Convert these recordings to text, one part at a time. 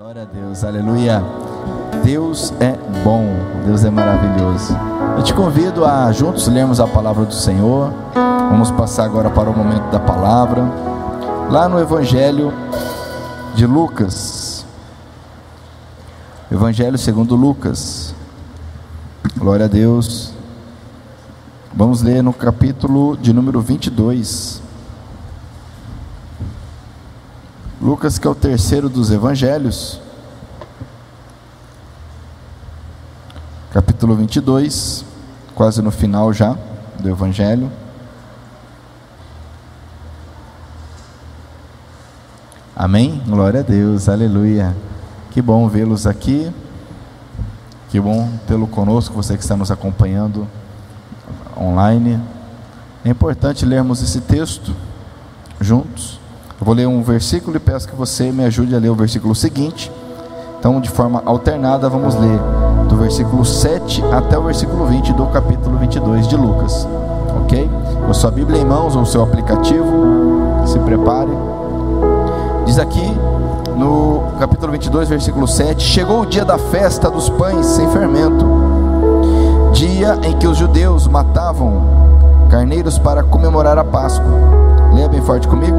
Glória a Deus, aleluia. Deus é bom, Deus é maravilhoso. Eu te convido a juntos lermos a palavra do Senhor. Vamos passar agora para o momento da palavra. Lá no Evangelho de Lucas. Evangelho segundo Lucas. Glória a Deus. Vamos ler no capítulo de número 22. Lucas, que é o terceiro dos evangelhos, capítulo 22, quase no final já do evangelho. Amém? Glória a Deus, aleluia. Que bom vê-los aqui, que bom tê-lo conosco, você que está nos acompanhando online. É importante lermos esse texto juntos. Eu vou ler um versículo e peço que você me ajude a ler o versículo seguinte. Então, de forma alternada, vamos ler do versículo 7 até o versículo 20 do capítulo 22 de Lucas. Ok? Com sua Bíblia em mãos ou seu aplicativo, se prepare. Diz aqui no capítulo 22, versículo 7: Chegou o dia da festa dos pães sem fermento, dia em que os judeus matavam carneiros para comemorar a Páscoa. Leia bem forte comigo.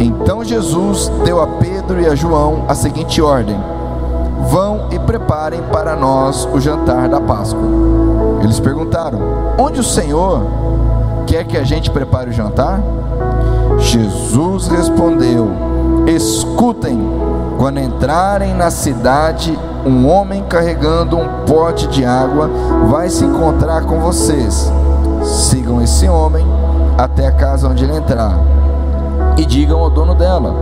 Então Jesus deu a Pedro e a João a seguinte ordem: Vão e preparem para nós o jantar da Páscoa. Eles perguntaram: Onde o Senhor quer que a gente prepare o jantar? Jesus respondeu: Escutem, quando entrarem na cidade, um homem carregando um pote de água vai se encontrar com vocês. Sigam esse homem até a casa onde ele entrar e digam ao dono dela: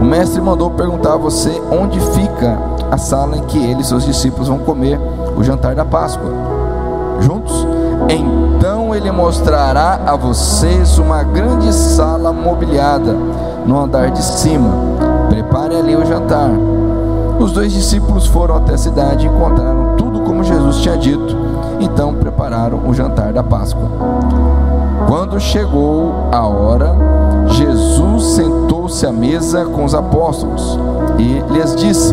O mestre mandou perguntar a você onde fica a sala em que ele e seus discípulos vão comer o jantar da Páscoa. Juntos? Então ele mostrará a vocês uma grande sala mobiliada no andar de cima. Prepare ali o jantar. Os dois discípulos foram até a cidade e encontraram tudo como Jesus tinha dito. Então prepararam o jantar da Páscoa. Quando chegou a hora, Jesus sentou-se à mesa com os apóstolos e lhes disse: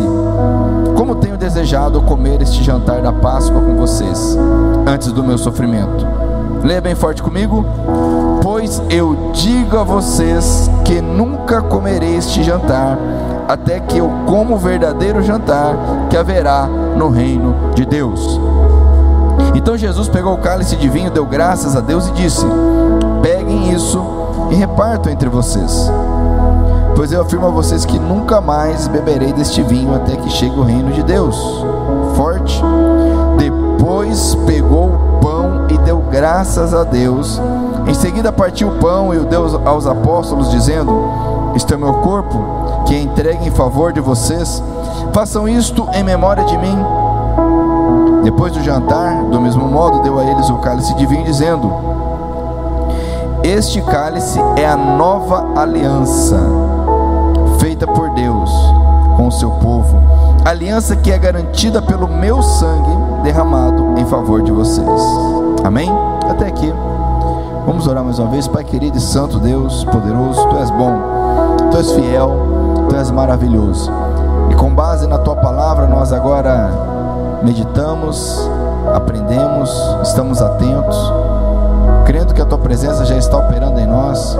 Como tenho desejado comer este jantar da Páscoa com vocês, antes do meu sofrimento. Leia bem forte comigo. Pois eu digo a vocês que nunca comerei este jantar, até que eu como o verdadeiro jantar que haverá no reino de Deus. Então Jesus pegou o cálice de vinho, deu graças a Deus e disse: Isso e repartam entre vocês. Pois eu afirmo a vocês que nunca mais beberei deste vinho até que chegue o reino de Deus. Forte. Depois pegou o pão e deu graças a Deus. Em seguida partiu o pão e o deu aos apóstolos, dizendo: Este é o meu corpo, que é entregue em favor de vocês. Façam isto em memória de mim. Depois do jantar, do mesmo modo, deu a eles o cálice de vinho, dizendo: Este cálice é a nova aliança, feita por Deus com o seu povo, aliança que é garantida pelo meu sangue derramado em favor de vocês. Amém? Até aqui. Vamos orar mais uma vez, Pai querido e santo Deus, poderoso, Tu és bom, Tu és fiel, Tu és maravilhoso. E com base na Tua palavra, nós agora meditamos, aprendemos, estamos atentos, crendo que a tua presença já está operando em nós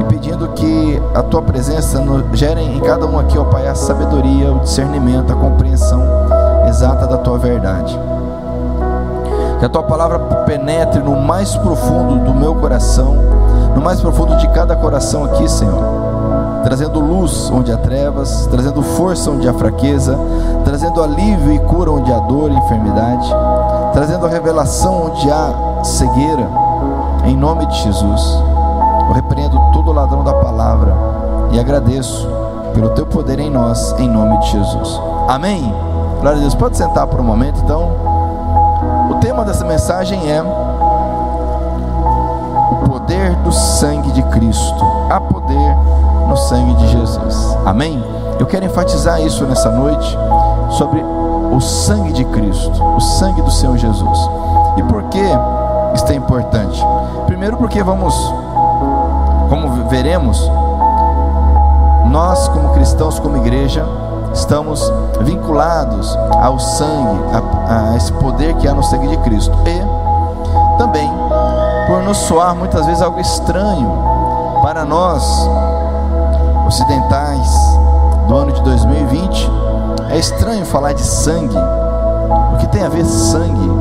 e pedindo que a tua presença gere em cada um aqui, ó Pai, a sabedoria, o discernimento, a compreensão exata da tua verdade. Que a tua palavra penetre no mais profundo do meu coração, no mais profundo de cada coração aqui, Senhor trazendo luz onde há trevas, trazendo força onde há fraqueza, trazendo alívio e cura onde há dor e enfermidade, trazendo revelação onde há cegueira, em nome de Jesus. Eu repreendo todo ladrão da palavra e agradeço pelo teu poder em nós, em nome de Jesus. Amém. Glória a Deus. Pode sentar por um momento, então. O tema dessa mensagem é o poder do sangue de Cristo. Há poder no sangue de Jesus. Amém? Eu quero enfatizar isso nessa noite sobre o sangue de Cristo, o sangue do Senhor Jesus. E por que isso é importante? Primeiro porque vamos, como veremos, nós como cristãos, como igreja, estamos vinculados ao sangue, a, a esse poder que há no sangue de Cristo. E também por nos soar muitas vezes algo estranho para nós ocidentais do ano de 2020. É estranho falar de sangue. O que tem a ver sangue?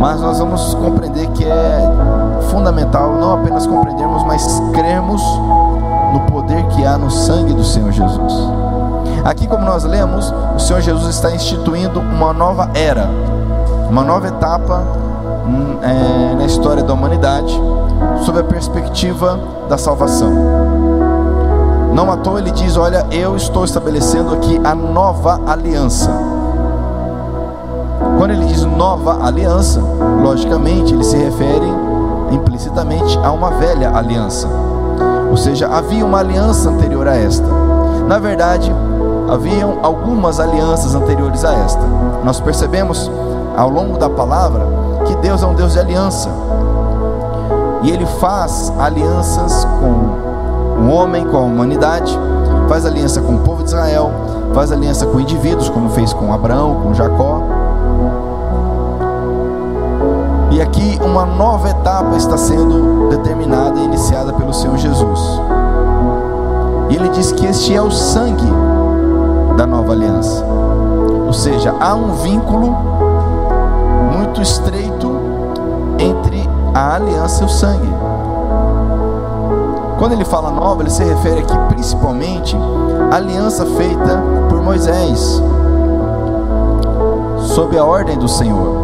Mas nós vamos compreender que é fundamental não apenas compreendermos, mas crermos no poder que há no sangue do Senhor Jesus. Aqui, como nós lemos, o Senhor Jesus está instituindo uma nova era, uma nova etapa hum, é, na história da humanidade, sob a perspectiva da salvação. Não à toa ele diz: Olha, eu estou estabelecendo aqui a nova aliança. Quando ele diz nova aliança, logicamente ele se refere implicitamente a uma velha aliança. Ou seja, havia uma aliança anterior a esta. Na verdade, haviam algumas alianças anteriores a esta. Nós percebemos ao longo da palavra que Deus é um Deus de aliança. E ele faz alianças com o homem, com a humanidade, faz aliança com o povo de Israel, faz aliança com indivíduos, como fez com Abraão, com Jacó. E aqui uma nova etapa está sendo determinada e iniciada pelo Senhor Jesus. E ele diz que este é o sangue da nova aliança. Ou seja, há um vínculo muito estreito entre a aliança e o sangue. Quando ele fala nova, ele se refere aqui principalmente à aliança feita por Moisés, sob a ordem do Senhor.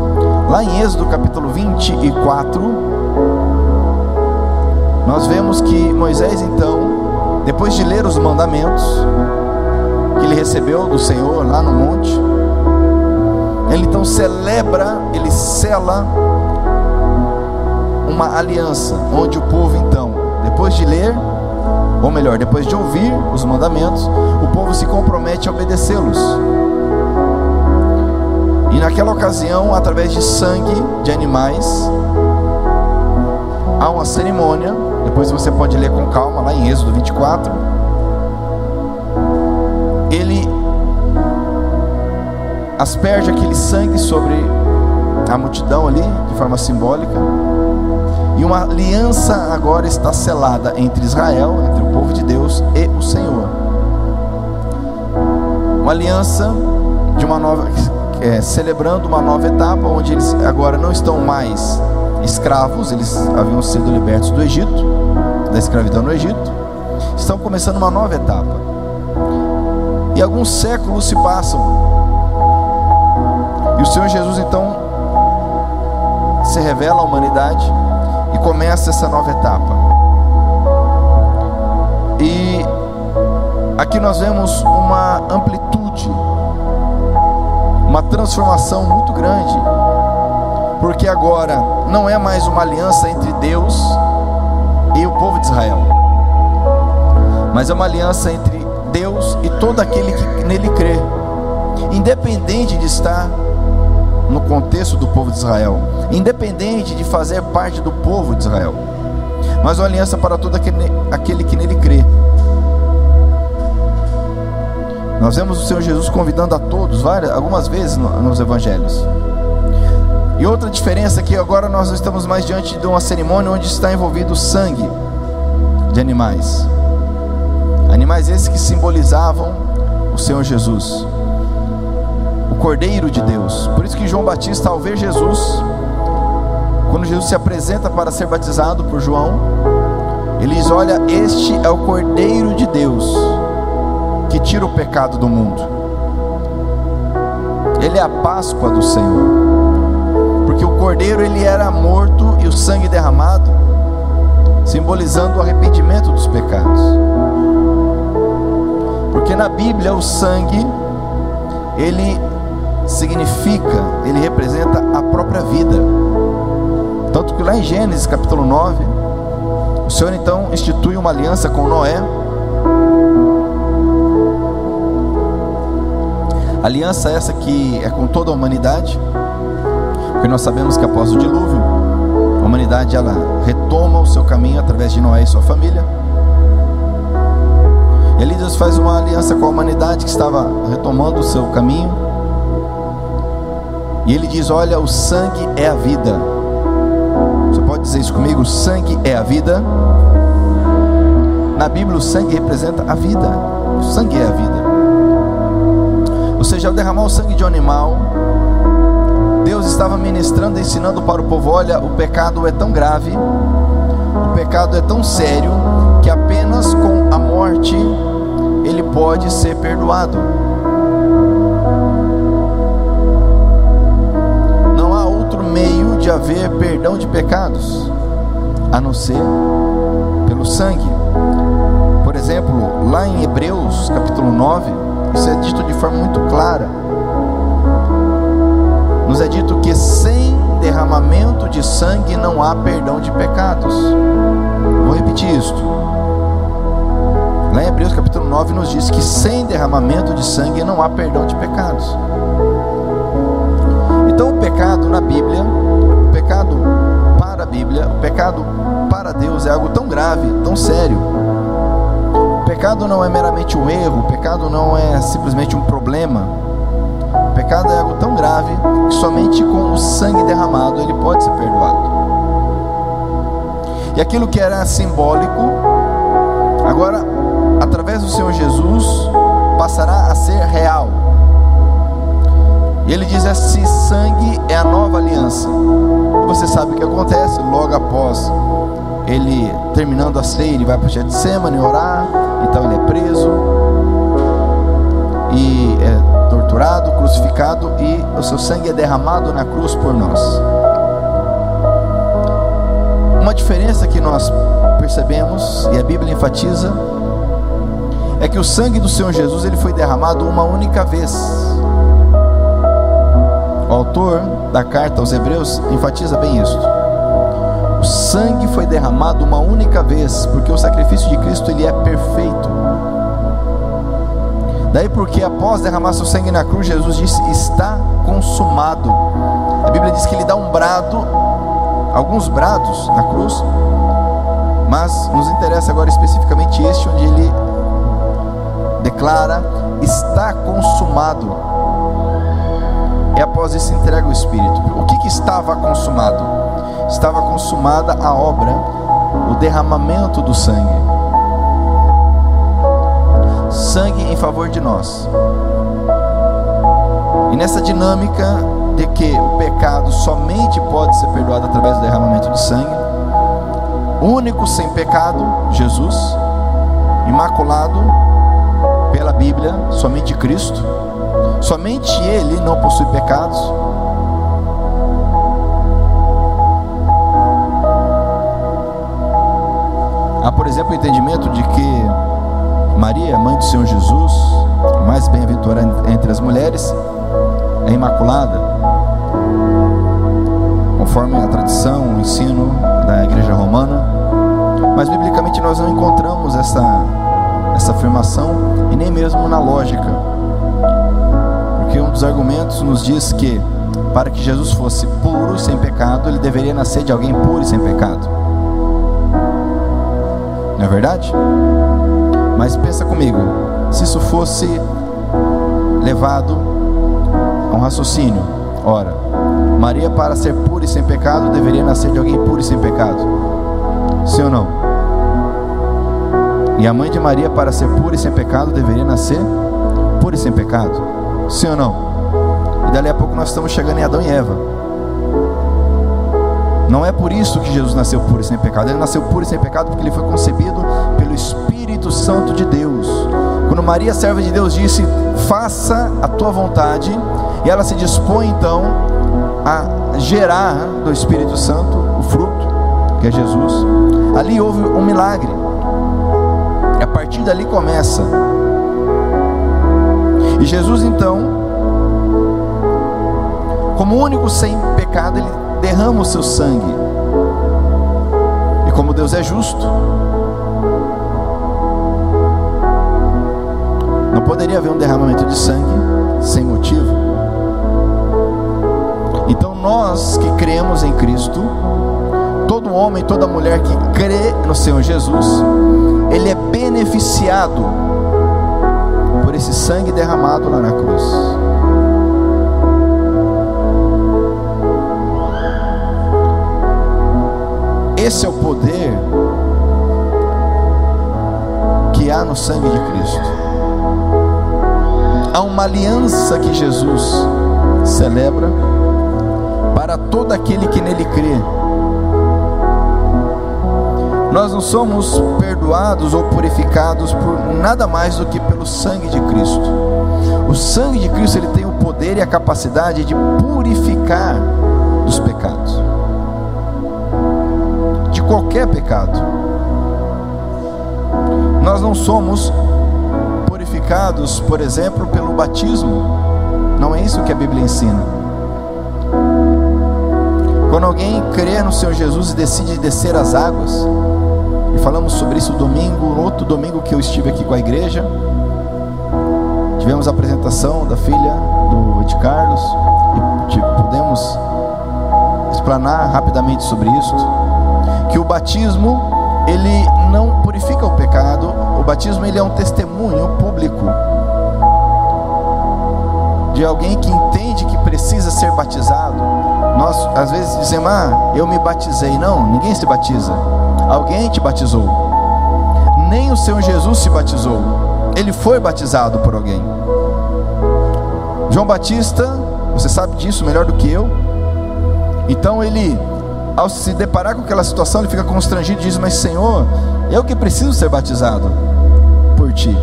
Lá em Êxodo capítulo 24, nós vemos que Moisés então, depois de ler os mandamentos que ele recebeu do Senhor lá no monte, ele então celebra, ele sela uma aliança, onde o povo então, depois de ler, ou melhor, depois de ouvir os mandamentos, o povo se compromete a obedecê-los. E naquela ocasião, através de sangue de animais, há uma cerimônia. Depois você pode ler com calma lá em Êxodo 24. Ele asperge aquele sangue sobre a multidão ali, de forma simbólica. E uma aliança agora está selada entre Israel, entre o povo de Deus e o Senhor. Uma aliança de uma nova é, celebrando uma nova etapa, onde eles agora não estão mais escravos, eles haviam sido libertos do Egito, da escravidão no Egito, estão começando uma nova etapa. E alguns séculos se passam, e o Senhor Jesus então se revela à humanidade e começa essa nova etapa. E aqui nós vemos uma amplitude uma transformação muito grande, porque agora não é mais uma aliança entre Deus e o povo de Israel, mas é uma aliança entre Deus e todo aquele que nele crê, independente de estar no contexto do povo de Israel, independente de fazer parte do povo de Israel, mas uma aliança para todo aquele, aquele que nele crê. Nós vemos o Senhor Jesus convidando a todos, várias, algumas vezes nos evangelhos. E outra diferença é que agora nós estamos mais diante de uma cerimônia onde está envolvido sangue de animais. Animais esses que simbolizavam o Senhor Jesus, o Cordeiro de Deus. Por isso que João Batista, ao ver Jesus, quando Jesus se apresenta para ser batizado por João, ele diz: Olha, este é o Cordeiro de Deus que tira o pecado do mundo. Ele é a Páscoa do Senhor. Porque o cordeiro ele era morto e o sangue derramado, simbolizando o arrependimento dos pecados. Porque na Bíblia o sangue ele significa, ele representa a própria vida. Tanto que lá em Gênesis capítulo 9, o Senhor então institui uma aliança com Noé Aliança essa que é com toda a humanidade, porque nós sabemos que após o dilúvio, a humanidade ela retoma o seu caminho através de Noé e sua família. E ali Deus faz uma aliança com a humanidade que estava retomando o seu caminho. E ele diz: Olha, o sangue é a vida. Você pode dizer isso comigo? O sangue é a vida. Na Bíblia, o sangue representa a vida. O sangue é a vida. Seja, ao derramar o sangue de um animal, Deus estava ministrando, ensinando para o povo: olha, o pecado é tão grave, o pecado é tão sério, que apenas com a morte ele pode ser perdoado. Não há outro meio de haver perdão de pecados a não ser pelo sangue. Por exemplo, lá em Hebreus capítulo 9, isso é dito de forma muito clara. Nos é dito que sem derramamento de sangue não há perdão de pecados. Vou repetir isto. Lá em Hebreus capítulo 9 nos diz que sem derramamento de sangue não há perdão de pecados. Então o pecado na Bíblia, o pecado para a Bíblia, o pecado para Deus é algo tão grave, tão sério. Pecado não é meramente um erro, o pecado não é simplesmente um problema. O pecado é algo tão grave que somente com o sangue derramado ele pode ser perdoado. E aquilo que era simbólico, agora, através do Senhor Jesus, passará a ser real. E ele diz: Esse sangue é a nova aliança. E você sabe o que acontece logo após ele terminando a ceia, ele vai para o Getsemane orar. Então ele é preso e é torturado, crucificado e o seu sangue é derramado na cruz por nós. Uma diferença que nós percebemos e a Bíblia enfatiza é que o sangue do Senhor Jesus ele foi derramado uma única vez. O autor da carta aos Hebreus enfatiza bem isso. Sangue foi derramado uma única vez, porque o sacrifício de Cristo ele é perfeito. Daí porque após derramar seu sangue na cruz, Jesus disse: "Está consumado". A Bíblia diz que ele dá um brado, alguns brados na cruz, mas nos interessa agora especificamente este onde ele declara: "Está consumado". E após isso entrega o Espírito. O que, que estava consumado? Estava consumada a obra, o derramamento do sangue. Sangue em favor de nós. E nessa dinâmica de que o pecado somente pode ser perdoado através do derramamento de sangue, único sem pecado, Jesus, imaculado pela Bíblia, somente Cristo, somente Ele não possui pecados. Por exemplo, o entendimento de que Maria, mãe do Senhor Jesus, mais bem-aventurada entre as mulheres, é imaculada, conforme a tradição, o ensino da Igreja Romana. Mas biblicamente nós não encontramos essa, essa afirmação e nem mesmo na lógica, porque um dos argumentos nos diz que para que Jesus fosse puro e sem pecado, ele deveria nascer de alguém puro e sem pecado. Não é verdade? Mas pensa comigo, se isso fosse levado a um raciocínio, ora, Maria para ser pura e sem pecado deveria nascer de alguém puro e sem pecado. Sim ou não? E a mãe de Maria para ser pura e sem pecado deveria nascer pura e sem pecado. Sim ou não? E dali a pouco nós estamos chegando em Adão e Eva. Não é por isso que Jesus nasceu puro e sem pecado. Ele nasceu puro e sem pecado porque ele foi concebido pelo Espírito Santo de Deus. Quando Maria, serva de Deus, disse: Faça a tua vontade, e ela se dispõe então a gerar do Espírito Santo o fruto, que é Jesus. Ali houve um milagre. E a partir dali começa. E Jesus então, como único sem pecado, ele derrama o seu sangue. E como Deus é justo, não poderia haver um derramamento de sangue sem motivo. Então nós que cremos em Cristo, todo homem, toda mulher que crê no Senhor Jesus, ele é beneficiado esse sangue derramado lá na cruz. Esse é o poder que há no sangue de Cristo. Há uma aliança que Jesus celebra para todo aquele que nele crê. Nós não somos perdoados ou purificados por nada mais do que pelo sangue de Cristo. O sangue de Cristo ele tem o poder e a capacidade de purificar dos pecados. De qualquer pecado. Nós não somos purificados, por exemplo, pelo batismo. Não é isso que a Bíblia ensina. Quando alguém crê no Senhor Jesus e decide descer as águas, e falamos sobre isso domingo, outro domingo que eu estive aqui com a igreja. Tivemos a apresentação da filha do Ed Carlos e pudemos explanar rapidamente sobre isso. Que o batismo ele não purifica o pecado, o batismo ele é um testemunho público de alguém que entende que precisa ser batizado. Nós às vezes dizemos, ah, eu me batizei. Não, ninguém se batiza. Alguém te batizou. Nem o Senhor Jesus se batizou. Ele foi batizado por alguém. João Batista, você sabe disso melhor do que eu. Então ele, ao se deparar com aquela situação, ele fica constrangido e diz: Mas Senhor, eu que preciso ser batizado por ti.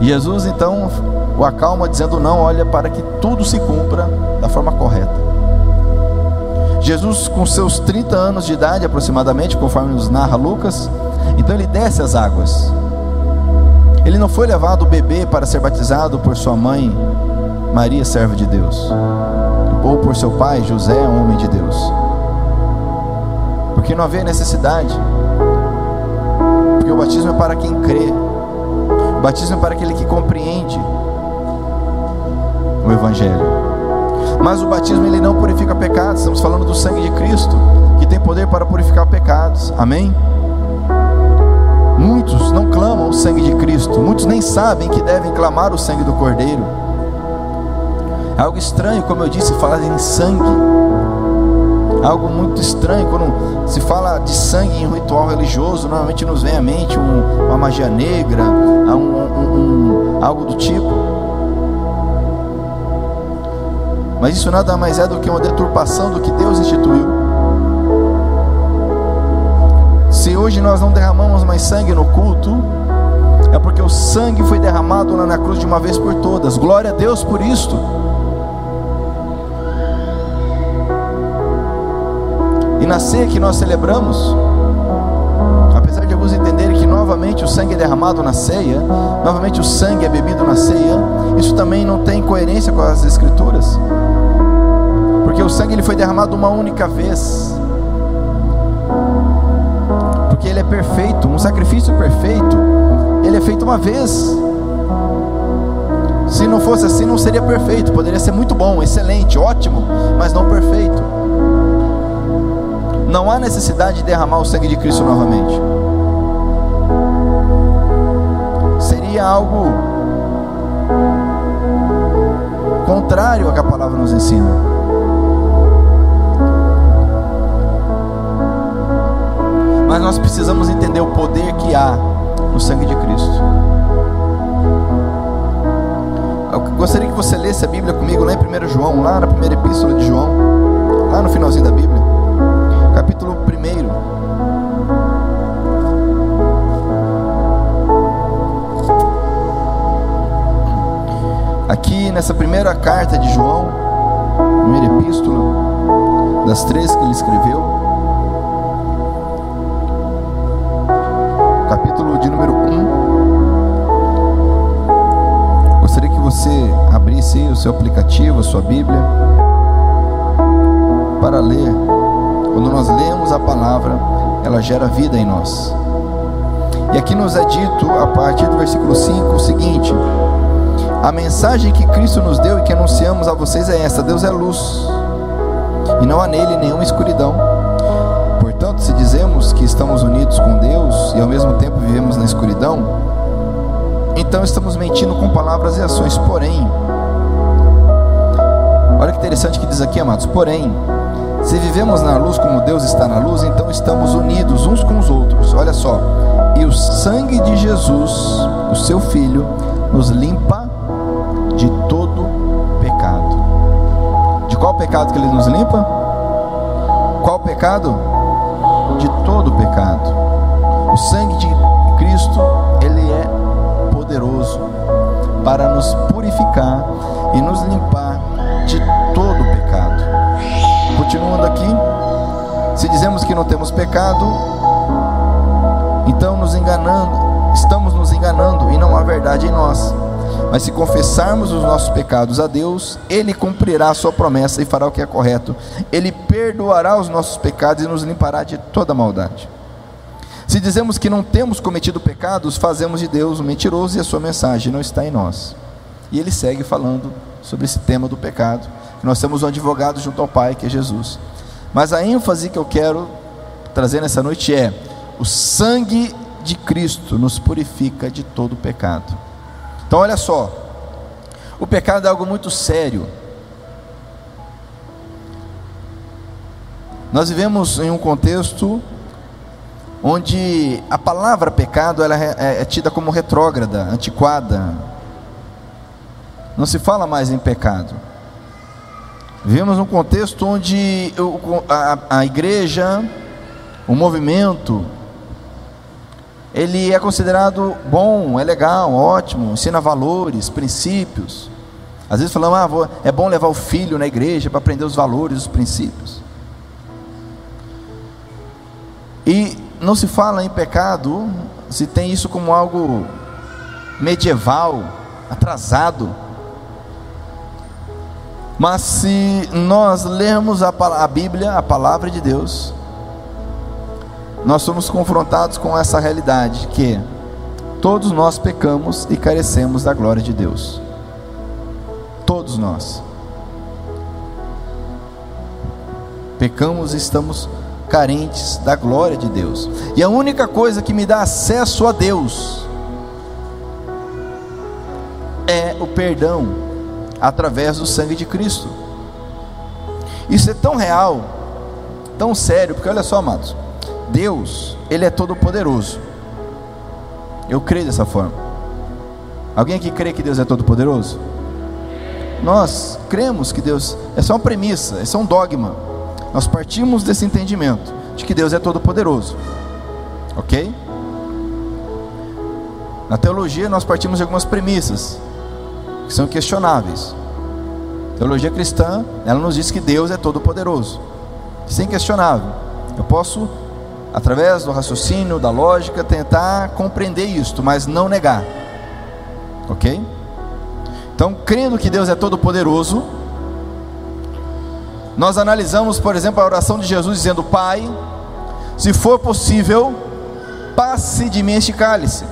Jesus então o acalma, dizendo: Não, olha para que tudo se cumpra da forma correta. Jesus, com seus 30 anos de idade aproximadamente, conforme nos narra Lucas, então ele desce as águas. Ele não foi levado bebê para ser batizado por sua mãe, Maria, serva de Deus, ou por seu pai, José, homem de Deus, porque não havia necessidade, porque o batismo é para quem crê, o batismo é para aquele que compreende o Evangelho. Mas o batismo ele não purifica pecados. Estamos falando do sangue de Cristo, que tem poder para purificar pecados. Amém? Muitos não clamam o sangue de Cristo. Muitos nem sabem que devem clamar o sangue do Cordeiro. É algo estranho, como eu disse, falar em sangue. Algo muito estranho quando se fala de sangue em ritual religioso. Normalmente nos vem à mente um, uma magia negra, um, um, algo do tipo. Mas isso nada mais é do que uma deturpação do que Deus instituiu. Se hoje nós não derramamos mais sangue no culto, é porque o sangue foi derramado lá na cruz de uma vez por todas. Glória a Deus por isto. Na ceia que nós celebramos, apesar de alguns entenderem que novamente o sangue é derramado na ceia, novamente o sangue é bebido na ceia, isso também não tem coerência com as escrituras porque o sangue ele foi derramado uma única vez. Porque ele é perfeito, um sacrifício perfeito, ele é feito uma vez. Se não fosse assim, não seria perfeito. Poderia ser muito bom, excelente, ótimo, mas não perfeito. Não há necessidade de derramar o sangue de Cristo novamente. Seria algo contrário ao que a palavra nos ensina. Mas nós precisamos entender o poder que há no sangue de Cristo. Eu gostaria que você lesse a Bíblia comigo lá em 1 João, lá na primeira epístola de João, lá no finalzinho da Bíblia, capítulo 1. Aqui nessa primeira carta de João, primeira epístola, das três que ele escreveu, capítulo de número 1. Gostaria que você abrisse o seu aplicativo, a sua Bíblia, para ler. Quando nós lemos a palavra, ela gera vida em nós. E aqui nos é dito, a partir do versículo 5, o seguinte: A mensagem que Cristo nos deu e que anunciamos a vocês é esta: Deus é luz, e não há nele nenhuma escuridão. Portanto, se dizemos que estamos unidos com Deus e ao mesmo tempo vivemos na escuridão, então estamos mentindo com palavras e ações. Porém, olha que interessante que diz aqui, amados. Porém, se vivemos na luz como Deus está na luz, então estamos unidos uns com os outros. Olha só. E o sangue de Jesus, o seu Filho, nos limpa de todo pecado. De qual pecado que ele nos limpa? Qual pecado? De todo pecado. O sangue de Cristo, ele é poderoso para nos purificar e nos limpar. Continuando aqui, se dizemos que não temos pecado, então nos enganando, estamos nos enganando e não há verdade em nós. Mas se confessarmos os nossos pecados a Deus, Ele cumprirá a sua promessa e fará o que é correto. Ele perdoará os nossos pecados e nos limpará de toda maldade. Se dizemos que não temos cometido pecados, fazemos de Deus um mentiroso e a sua mensagem não está em nós. E ele segue falando sobre esse tema do pecado. Nós temos um advogado junto ao Pai, que é Jesus. Mas a ênfase que eu quero trazer nessa noite é: o sangue de Cristo nos purifica de todo pecado. Então, olha só, o pecado é algo muito sério. Nós vivemos em um contexto onde a palavra pecado ela é, é, é tida como retrógrada, antiquada. Não se fala mais em pecado. Vivemos um contexto onde a, igreja, o movimento, ele é considerado bom, é legal, ótimo, ensina valores, princípios. Às vezes falamos, ah, é bom levar o filho na igreja para aprender os valores, os princípios. E não se fala em pecado, se tem isso como algo medieval, atrasado. Mas se nós lermos a, a Bíblia, a palavra de Deus, nós somos confrontados com essa realidade que todos nós pecamos e carecemos da glória de Deus. Todos nós. Pecamos e estamos carentes da glória de Deus. E a única coisa que me dá acesso a Deus é o perdão através do sangue de Cristo. Isso é tão real, tão sério, porque olha só, amados, Deus, Ele é todo poderoso. Eu creio dessa forma. Alguém aqui crê que Deus é todo poderoso? Nós cremos que Deus, essa é uma premissa, esse é um dogma. Nós partimos desse entendimento de que Deus é todo poderoso. OK? Na teologia nós partimos de algumas premissas que são questionáveis. Teologia cristã, ela nos diz que Deus é todo poderoso. Isso é inquestionável. Eu posso através do raciocínio, da lógica, tentar compreender isto, mas não negar. OK? Então, crendo que Deus é todo poderoso, nós analisamos, por exemplo, a oração de Jesus dizendo: Pai, se for possível, passe de mim este cálice.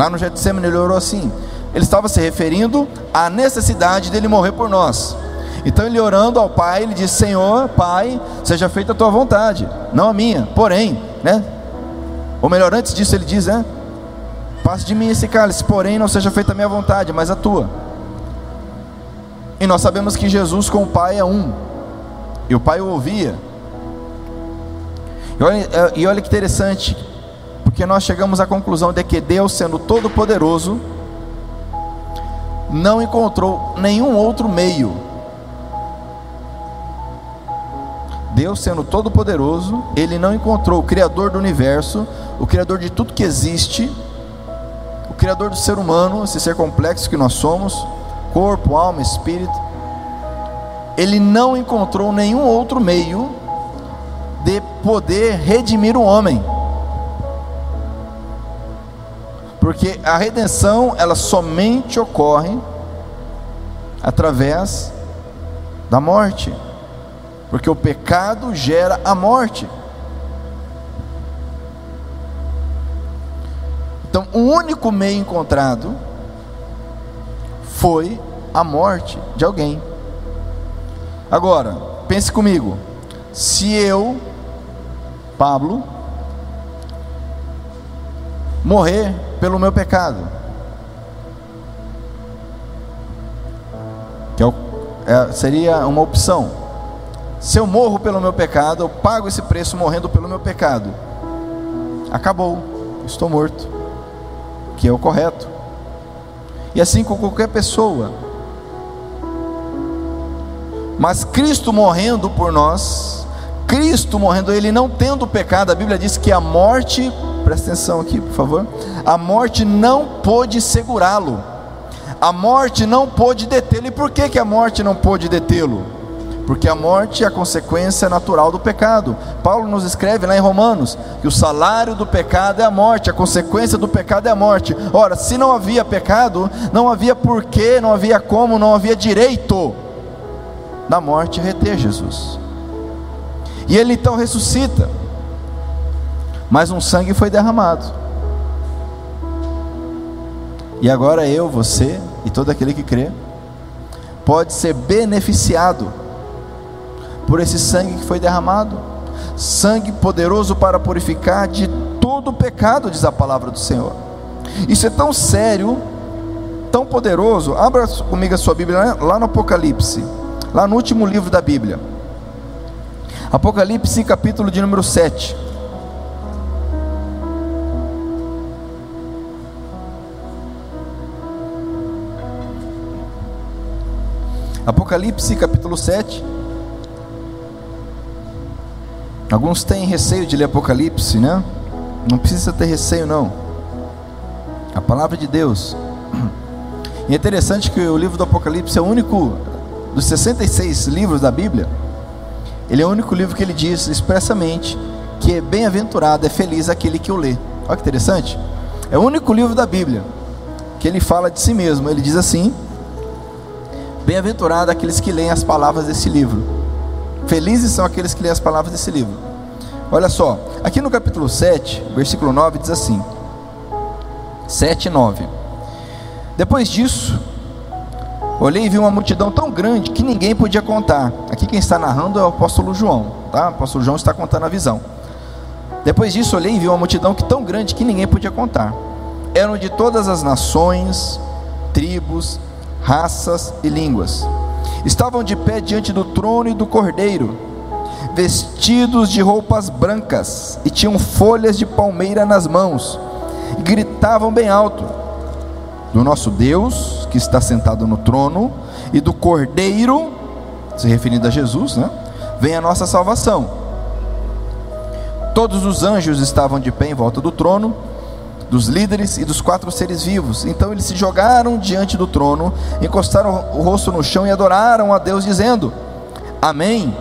Lá no Getsemane ele orou assim. Ele estava se referindo à necessidade dele morrer por nós. Então ele orando ao Pai, ele diz: Senhor, Pai, seja feita a tua vontade, não a minha. Porém, né? Ou melhor, antes disso ele diz, né? Passe de mim esse cálice, porém não seja feita a minha vontade, mas a tua. E nós sabemos que Jesus com o Pai é um. E o Pai o ouvia. E olha, e olha que interessante, porque nós chegamos à conclusão de que Deus, sendo todo-poderoso, não encontrou nenhum outro meio. Deus, sendo todo-poderoso, ele não encontrou o Criador do universo, o Criador de tudo que existe, o Criador do ser humano, esse ser complexo que nós somos corpo, alma, espírito, ele não encontrou nenhum outro meio de poder redimir o homem. Porque a redenção, ela somente ocorre através da morte. Porque o pecado gera a morte. Então, o único meio encontrado foi a morte de alguém. Agora, pense comigo: se eu, Pablo, morrer pelo meu pecado. Que é, é, seria uma opção. Se eu morro pelo meu pecado, eu pago esse preço morrendo pelo meu pecado. Acabou, estou morto. Que é o correto. E assim com qualquer pessoa. Mas Cristo morrendo por nós, Cristo morrendo, ele não tendo pecado, a Bíblia diz que a morte, presta atenção aqui, por favor, a morte não pôde segurá-lo, a morte não pôde detê-lo. E por que, que a morte não pôde detê-lo? Porque a morte é a consequência natural do pecado. Paulo nos escreve lá em Romanos que o salário do pecado é a morte, a consequência do pecado é a morte. Ora, se não havia pecado, não havia porquê, não havia como, não havia direito da morte reter Jesus. E ele então ressuscita. Mas um sangue foi derramado. E agora eu, você e todo aquele que crê pode ser beneficiado por esse sangue que foi derramado. Sangue poderoso para purificar de todo o pecado, diz a palavra do Senhor. Isso é tão sério, tão poderoso. Abra comigo a sua Bíblia lá no Apocalipse, lá no último livro da Bíblia. Apocalipse, capítulo de número 7. Apocalipse, capítulo 7. Alguns têm receio de ler Apocalipse, né? Não precisa ter receio, não. A palavra de Deus. E é interessante que o livro do Apocalipse é o único dos 66 livros da Bíblia ele é o único livro que ele diz expressamente que é bem-aventurado, é feliz aquele que o lê. Olha que interessante. É o único livro da Bíblia que ele fala de si mesmo. Ele diz assim: Bem-aventurado aqueles que leem as palavras desse livro. Felizes são aqueles que leem as palavras desse livro. Olha só, aqui no capítulo 7, versículo 9, diz assim: 7 e 9. Depois disso, Olhei e vi uma multidão tão grande que ninguém podia contar. Aqui quem está narrando é o apóstolo João, tá? O apóstolo João está contando a visão. Depois disso, olhei e vi uma multidão que tão grande que ninguém podia contar. Eram de todas as nações, tribos, raças e línguas. Estavam de pé diante do trono e do cordeiro, vestidos de roupas brancas, e tinham folhas de palmeira nas mãos, e gritavam bem alto: Do nosso Deus que está sentado no trono e do Cordeiro, se referindo a Jesus, né? Vem a nossa salvação. Todos os anjos estavam de pé em volta do trono, dos líderes e dos quatro seres vivos. Então eles se jogaram diante do trono, encostaram o rosto no chão e adoraram a Deus, dizendo: Amém.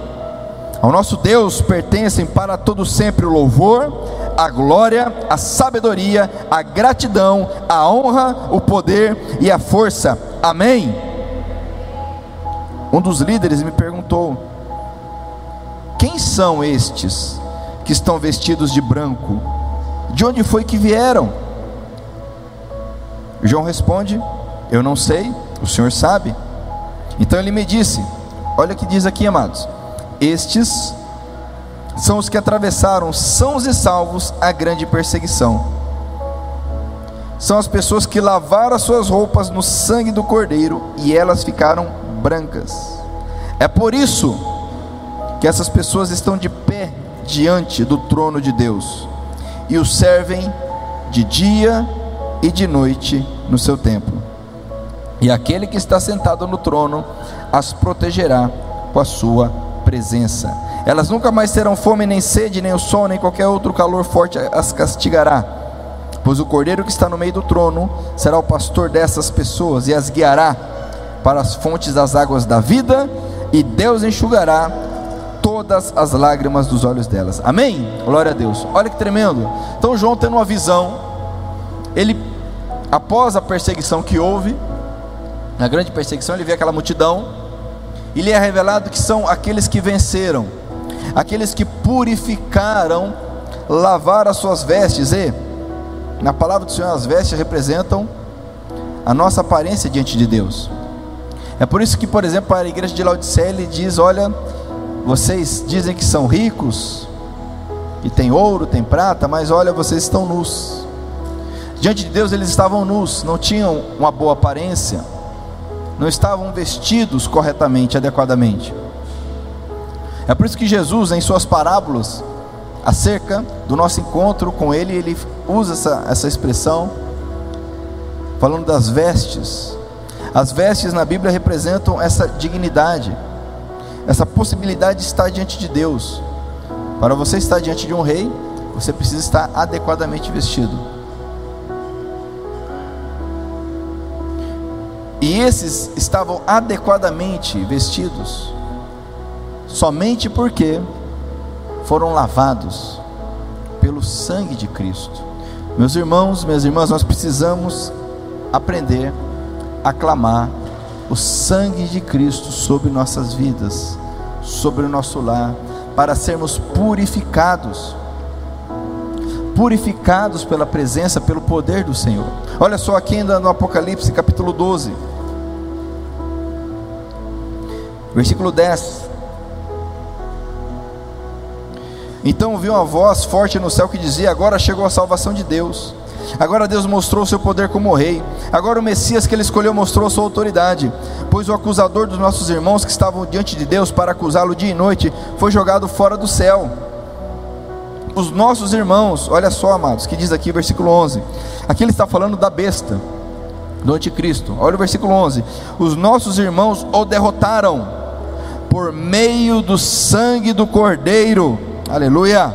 Ao nosso Deus pertencem para todo sempre o louvor, a glória, a sabedoria, a gratidão, a honra, o poder e a força. Amém. Um dos líderes me perguntou: Quem são estes que estão vestidos de branco? De onde foi que vieram? João responde: Eu não sei, o Senhor sabe. Então ele me disse: Olha o que diz aqui, amados. Estes são os que atravessaram sãos e salvos a grande perseguição. São as pessoas que lavaram as suas roupas no sangue do Cordeiro e elas ficaram brancas. É por isso que essas pessoas estão de pé diante do trono de Deus e o servem de dia e de noite no seu templo. E aquele que está sentado no trono as protegerá com a sua presença. Elas nunca mais terão fome, nem sede, nem o sol, nem qualquer outro calor forte as castigará. Pois o cordeiro que está no meio do trono será o pastor dessas pessoas e as guiará para as fontes das águas da vida, e Deus enxugará todas as lágrimas dos olhos delas. Amém? Glória a Deus. Olha que tremendo. Então João tendo uma visão, ele após a perseguição que houve, na grande perseguição, ele vê aquela multidão e lhe é revelado que são aqueles que venceram, aqueles que purificaram, lavaram as suas vestes, e na palavra do Senhor, as vestes representam a nossa aparência diante de Deus. É por isso que, por exemplo, a igreja de Laodiceia, ele diz: Olha, vocês dizem que são ricos, e tem ouro, tem prata, mas olha, vocês estão nus. Diante de Deus eles estavam nus, não tinham uma boa aparência, não estavam vestidos corretamente, adequadamente. É por isso que Jesus, em suas parábolas, acerca do nosso encontro com Ele, ele usa essa, essa expressão, falando das vestes. As vestes na Bíblia representam essa dignidade, essa possibilidade de estar diante de Deus. Para você estar diante de um rei, você precisa estar adequadamente vestido. E esses estavam adequadamente vestidos somente porque foram lavados pelo sangue de Cristo. Meus irmãos, minhas irmãs, nós precisamos aprender a clamar o sangue de Cristo sobre nossas vidas, sobre o nosso lar, para sermos purificados. Purificados pela presença, pelo poder do Senhor. Olha só aqui ainda no Apocalipse capítulo 12, versículo 10. Então ouviu uma voz forte no céu que dizia: Agora chegou a salvação de Deus. Agora Deus mostrou seu poder como rei. Agora o Messias que ele escolheu mostrou sua autoridade. Pois o acusador dos nossos irmãos que estavam diante de Deus para acusá-lo dia e noite foi jogado fora do céu. Os nossos irmãos, olha só, amados, que diz aqui versículo 11. Aqui ele está falando da besta, do anticristo. Olha o versículo 11. Os nossos irmãos o derrotaram por meio do sangue do cordeiro aleluia,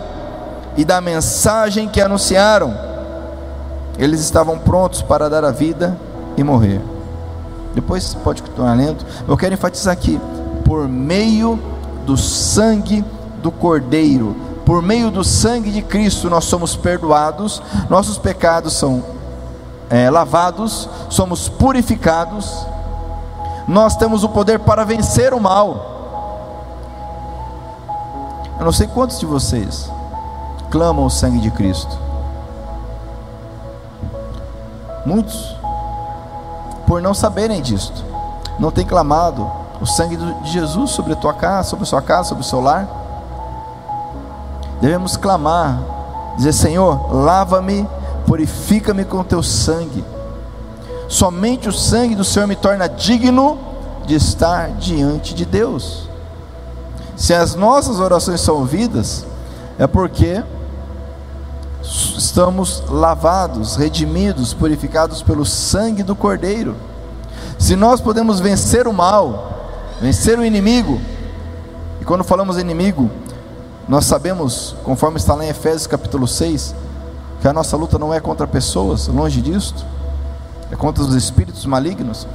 e da mensagem que anunciaram. Eles estavam prontos para dar a vida e morrer. Depois pode continuar lendo. Eu quero enfatizar aqui: por meio do sangue do Cordeiro, por meio do sangue de Cristo, nós somos perdoados, nossos pecados são é, lavados, somos purificados, nós temos o poder para vencer o mal. Eu não sei quantos de vocês clamam o sangue de Cristo. Muitos, por não saberem disto, não têm clamado o sangue de Jesus sobre a tua casa, sobre a sua casa, sobre o seu lar. Devemos clamar, dizer: Senhor, lava-me, purifica-me com teu sangue. Somente o sangue do Senhor me torna digno de estar diante de Deus. Se as nossas orações são ouvidas, é porque estamos lavados, redimidos, purificados pelo sangue do Cordeiro. Se nós podemos vencer o mal, vencer o inimigo, e quando falamos inimigo, nós sabemos, conforme está lá em Efésios capítulo 6, que a nossa luta não é contra pessoas, longe disto, é contra os espíritos malignos.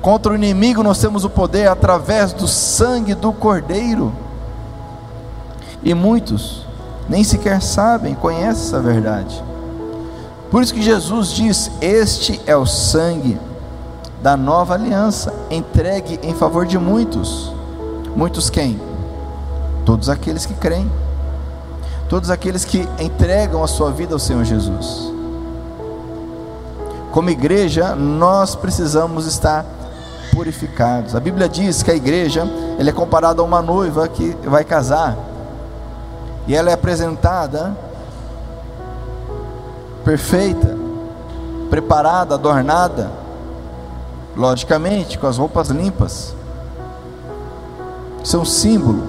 Contra o inimigo nós temos o poder através do sangue do Cordeiro. E muitos nem sequer sabem, conhecem essa verdade. Por isso que Jesus diz: Este é o sangue da nova aliança, entregue em favor de muitos. Muitos quem? Todos aqueles que creem. Todos aqueles que entregam a sua vida ao Senhor Jesus. Como igreja, nós precisamos estar purificados. A Bíblia diz que a igreja ela é comparada a uma noiva que vai casar. E ela é apresentada perfeita, preparada, adornada, logicamente, com as roupas limpas. Isso é um símbolo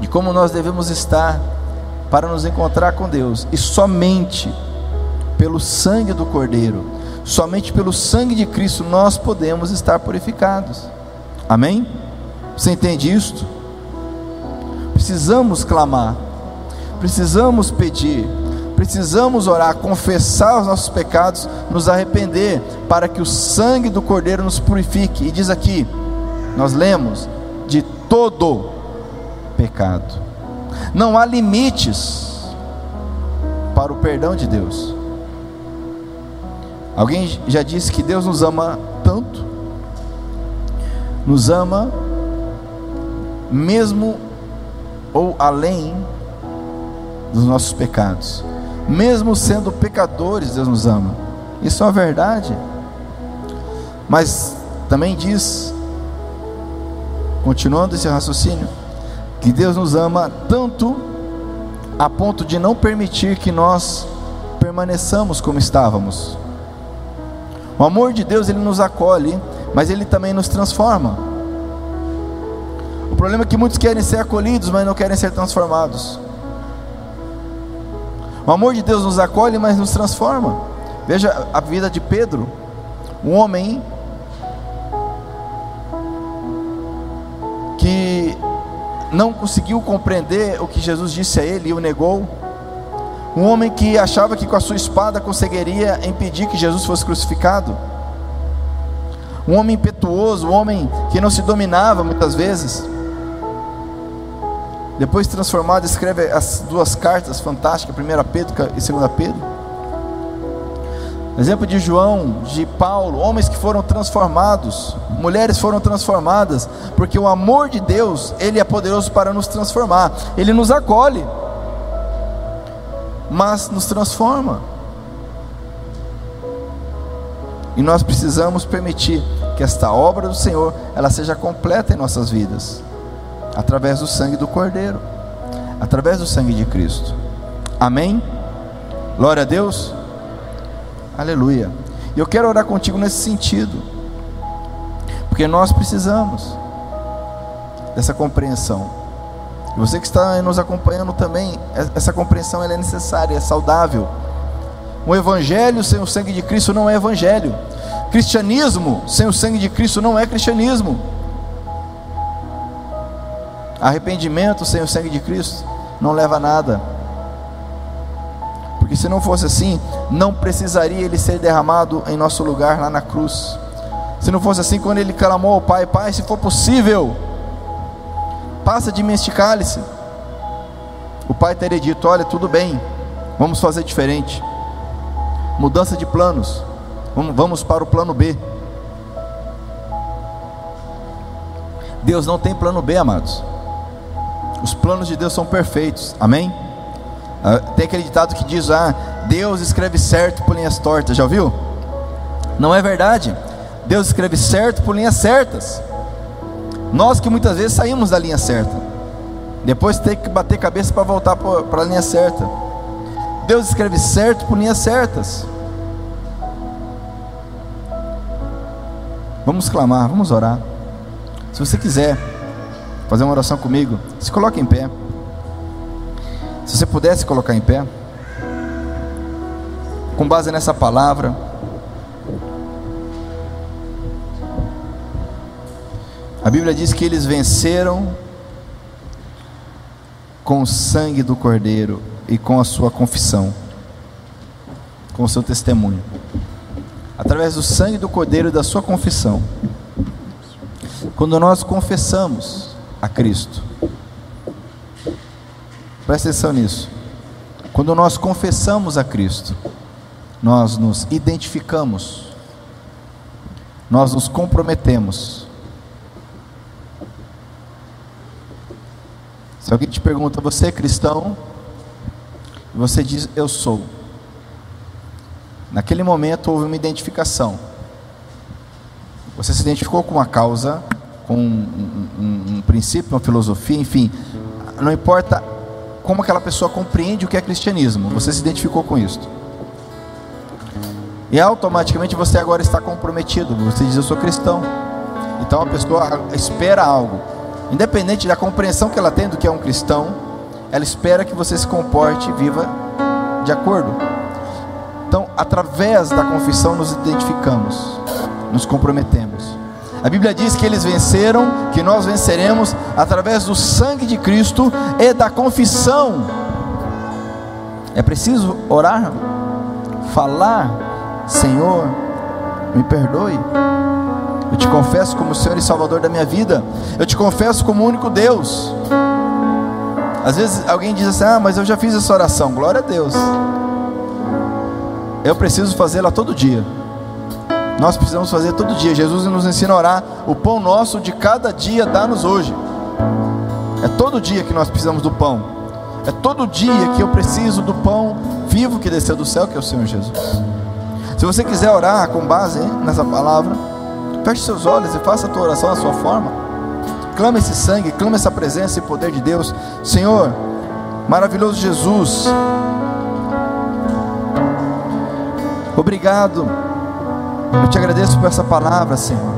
de como nós devemos estar para nos encontrar com Deus, e somente pelo sangue do Cordeiro Somente pelo sangue de Cristo nós podemos estar purificados. Amém? Você entende isto? Precisamos clamar, precisamos pedir, precisamos orar, confessar os nossos pecados, nos arrepender, para que o sangue do Cordeiro nos purifique. E diz aqui, nós lemos, de todo pecado. Não há limites para o perdão de Deus. Alguém já disse que Deus nos ama tanto, nos ama mesmo ou além dos nossos pecados, mesmo sendo pecadores, Deus nos ama. Isso é uma verdade. Mas também diz, continuando esse raciocínio, que Deus nos ama tanto a ponto de não permitir que nós permaneçamos como estávamos. O amor de Deus ele nos acolhe, mas ele também nos transforma. O problema é que muitos querem ser acolhidos, mas não querem ser transformados. O amor de Deus nos acolhe, mas nos transforma. Veja a vida de Pedro, um homem que não conseguiu compreender o que Jesus disse a ele e o negou. Um homem que achava que com a sua espada conseguiria impedir que Jesus fosse crucificado. Um homem impetuoso, um homem que não se dominava muitas vezes. Depois transformado, escreve as duas cartas fantásticas, 1 Pedro e 2 Pedro. Exemplo de João, de Paulo, homens que foram transformados, mulheres foram transformadas, porque o amor de Deus, ele é poderoso para nos transformar. Ele nos acolhe, mas nos transforma. E nós precisamos permitir que esta obra do Senhor, ela seja completa em nossas vidas através do sangue do Cordeiro, através do sangue de Cristo. Amém? Glória a Deus. Aleluia. E eu quero orar contigo nesse sentido, porque nós precisamos dessa compreensão. E você que está nos acompanhando também, essa compreensão é necessária, é saudável. Um evangelho sem o sangue de Cristo não é evangelho. Cristianismo sem o sangue de Cristo não é cristianismo. Arrependimento sem o sangue de Cristo não leva a nada. Porque se não fosse assim, não precisaria ele ser derramado em nosso lugar lá na cruz. Se não fosse assim, quando ele clamou ao Pai, Pai, se for possível, passa de mim este cálice. O Pai teria dito: Olha, tudo bem, vamos fazer diferente. Mudança de planos, vamos para o plano B. Deus não tem plano B, amados. Os planos de Deus são perfeitos. Amém? Ah, tem aquele ditado que diz: Ah, Deus escreve certo por linhas tortas. Já ouviu? Não é verdade. Deus escreve certo por linhas certas. Nós que muitas vezes saímos da linha certa. Depois tem que bater cabeça para voltar para a linha certa. Deus escreve certo por linhas certas. Vamos clamar, vamos orar. Se você quiser fazer uma oração comigo, se coloque em pé. Se você pudesse colocar em pé, com base nessa palavra, a Bíblia diz que eles venceram com o sangue do Cordeiro e com a sua confissão, com o seu testemunho. Através do sangue do Cordeiro e da sua confissão. Quando nós confessamos, a Cristo. Presta atenção nisso. Quando nós confessamos a Cristo, nós nos identificamos, nós nos comprometemos. Se alguém te pergunta, você é cristão? Você diz, eu sou. Naquele momento houve uma identificação. Você se identificou com uma causa, com um, um, um princípio, uma filosofia, enfim, não importa como aquela pessoa compreende o que é cristianismo, você se identificou com isso. E automaticamente você agora está comprometido. Você diz, eu sou cristão. Então a pessoa espera algo. Independente da compreensão que ela tem do que é um cristão, ela espera que você se comporte e viva de acordo. Então, através da confissão, nos identificamos, nos comprometemos. A Bíblia diz que eles venceram, que nós venceremos através do sangue de Cristo e da confissão. É preciso orar, falar, Senhor, me perdoe. Eu te confesso como Senhor e Salvador da minha vida. Eu te confesso como único Deus. Às vezes alguém diz assim: Ah, mas eu já fiz essa oração. Glória a Deus. Eu preciso fazê-la todo dia. Nós precisamos fazer todo dia. Jesus nos ensina a orar: o pão nosso de cada dia dá-nos hoje. É todo dia que nós precisamos do pão. É todo dia que eu preciso do pão vivo que desceu do céu, que é o Senhor Jesus. Se você quiser orar com base nessa palavra, feche seus olhos e faça a tua oração da sua forma. Clama esse sangue, clama essa presença e poder de Deus. Senhor, maravilhoso Jesus, Obrigado. Eu te agradeço por essa palavra, Senhor.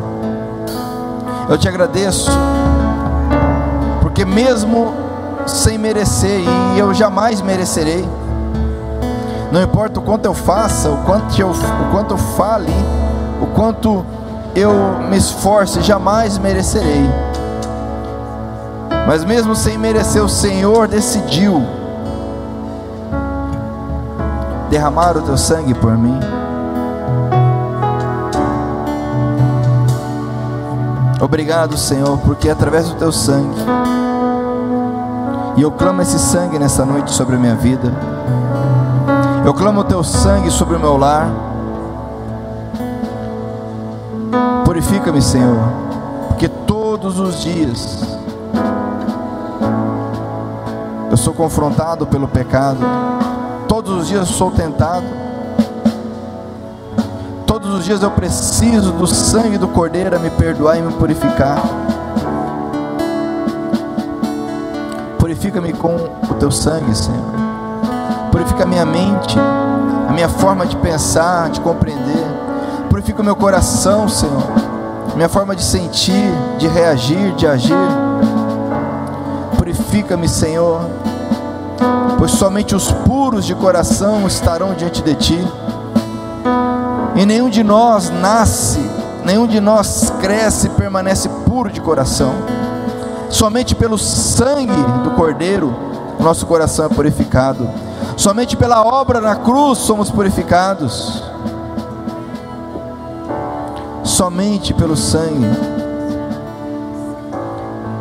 Eu te agradeço, porque mesmo sem merecer, e eu jamais merecerei, não importa o quanto eu faça, o quanto eu, o quanto eu fale, o quanto eu me esforce, jamais merecerei. Mas mesmo sem merecer, o Senhor decidiu derramar o teu sangue por mim. Obrigado, Senhor, porque através do teu sangue, e eu clamo esse sangue nessa noite sobre a minha vida, eu clamo o teu sangue sobre o meu lar. Purifica-me, Senhor, porque todos os dias eu sou confrontado pelo pecado, todos os dias eu sou tentado, todos os dias eu preciso do sangue do Cordeiro a me perdoar e me purificar. Purifica-me com o teu sangue, Senhor. Purifica a minha mente, a minha forma de pensar, de compreender, purifica o meu coração, Senhor, minha forma de sentir, de reagir, de agir. Purifica-me, Senhor, pois somente os puros de coração estarão diante de Ti. E nenhum de nós nasce, nenhum de nós cresce e permanece puro de coração. Somente pelo sangue do Cordeiro, nosso coração é purificado. Somente pela obra na cruz somos purificados. Somente pelo sangue.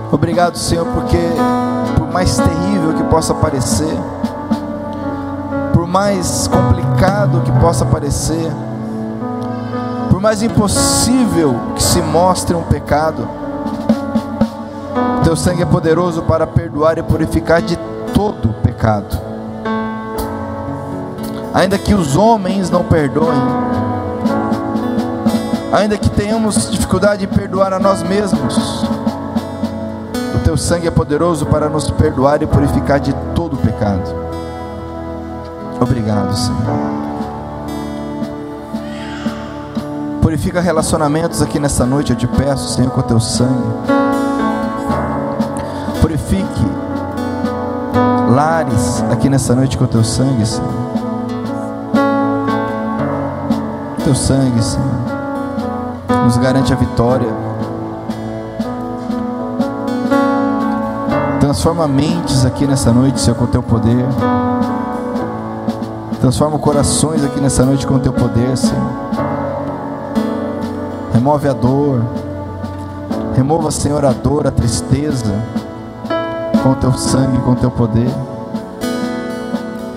Obrigado, Senhor, porque por mais terrível que possa parecer, por mais complicado que possa parecer, por mais impossível que se mostre um pecado, teu sangue é poderoso para perdoar e purificar de todo pecado ainda que os homens não perdoem, ainda que tenhamos dificuldade de perdoar a nós mesmos, o teu sangue é poderoso para nos perdoar e purificar de todo o pecado. Obrigado, Senhor. Purifica relacionamentos aqui nessa noite, eu te peço, Senhor, com o teu sangue. Purifique lares aqui nessa noite com o teu sangue, Senhor. teu sangue, Senhor, nos garante a vitória. Transforma mentes aqui nessa noite, Senhor, com o teu poder. Transforma corações aqui nessa noite com o teu poder, Senhor. Remove a dor. Remova, Senhor, a dor, a tristeza, com o teu sangue, com o teu poder.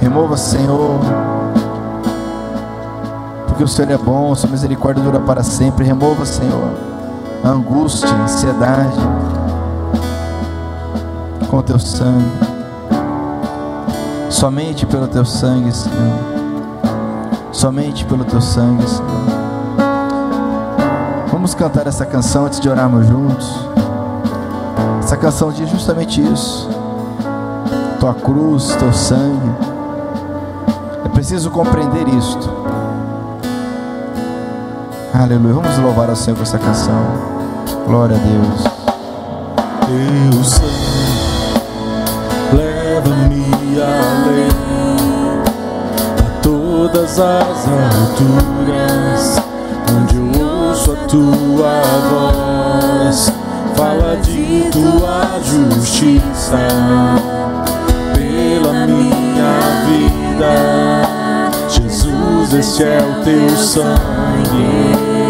Remova, Senhor, porque o Senhor é bom, sua misericórdia dura para sempre. Remova, Senhor, a angústia, a ansiedade com o teu sangue. Somente pelo teu sangue, Senhor. Somente pelo teu sangue, Senhor. Vamos cantar essa canção antes de orarmos juntos. Essa canção diz justamente isso. Tua cruz, teu sangue. É preciso compreender isto. Aleluia. Vamos louvar ao Senhor com essa canção. Glória a Deus. Teu sangue leva-me além a todas as alturas, onde eu ouço a tua voz. Fala de tua justiça pela minha vida. Este é o teu sangue.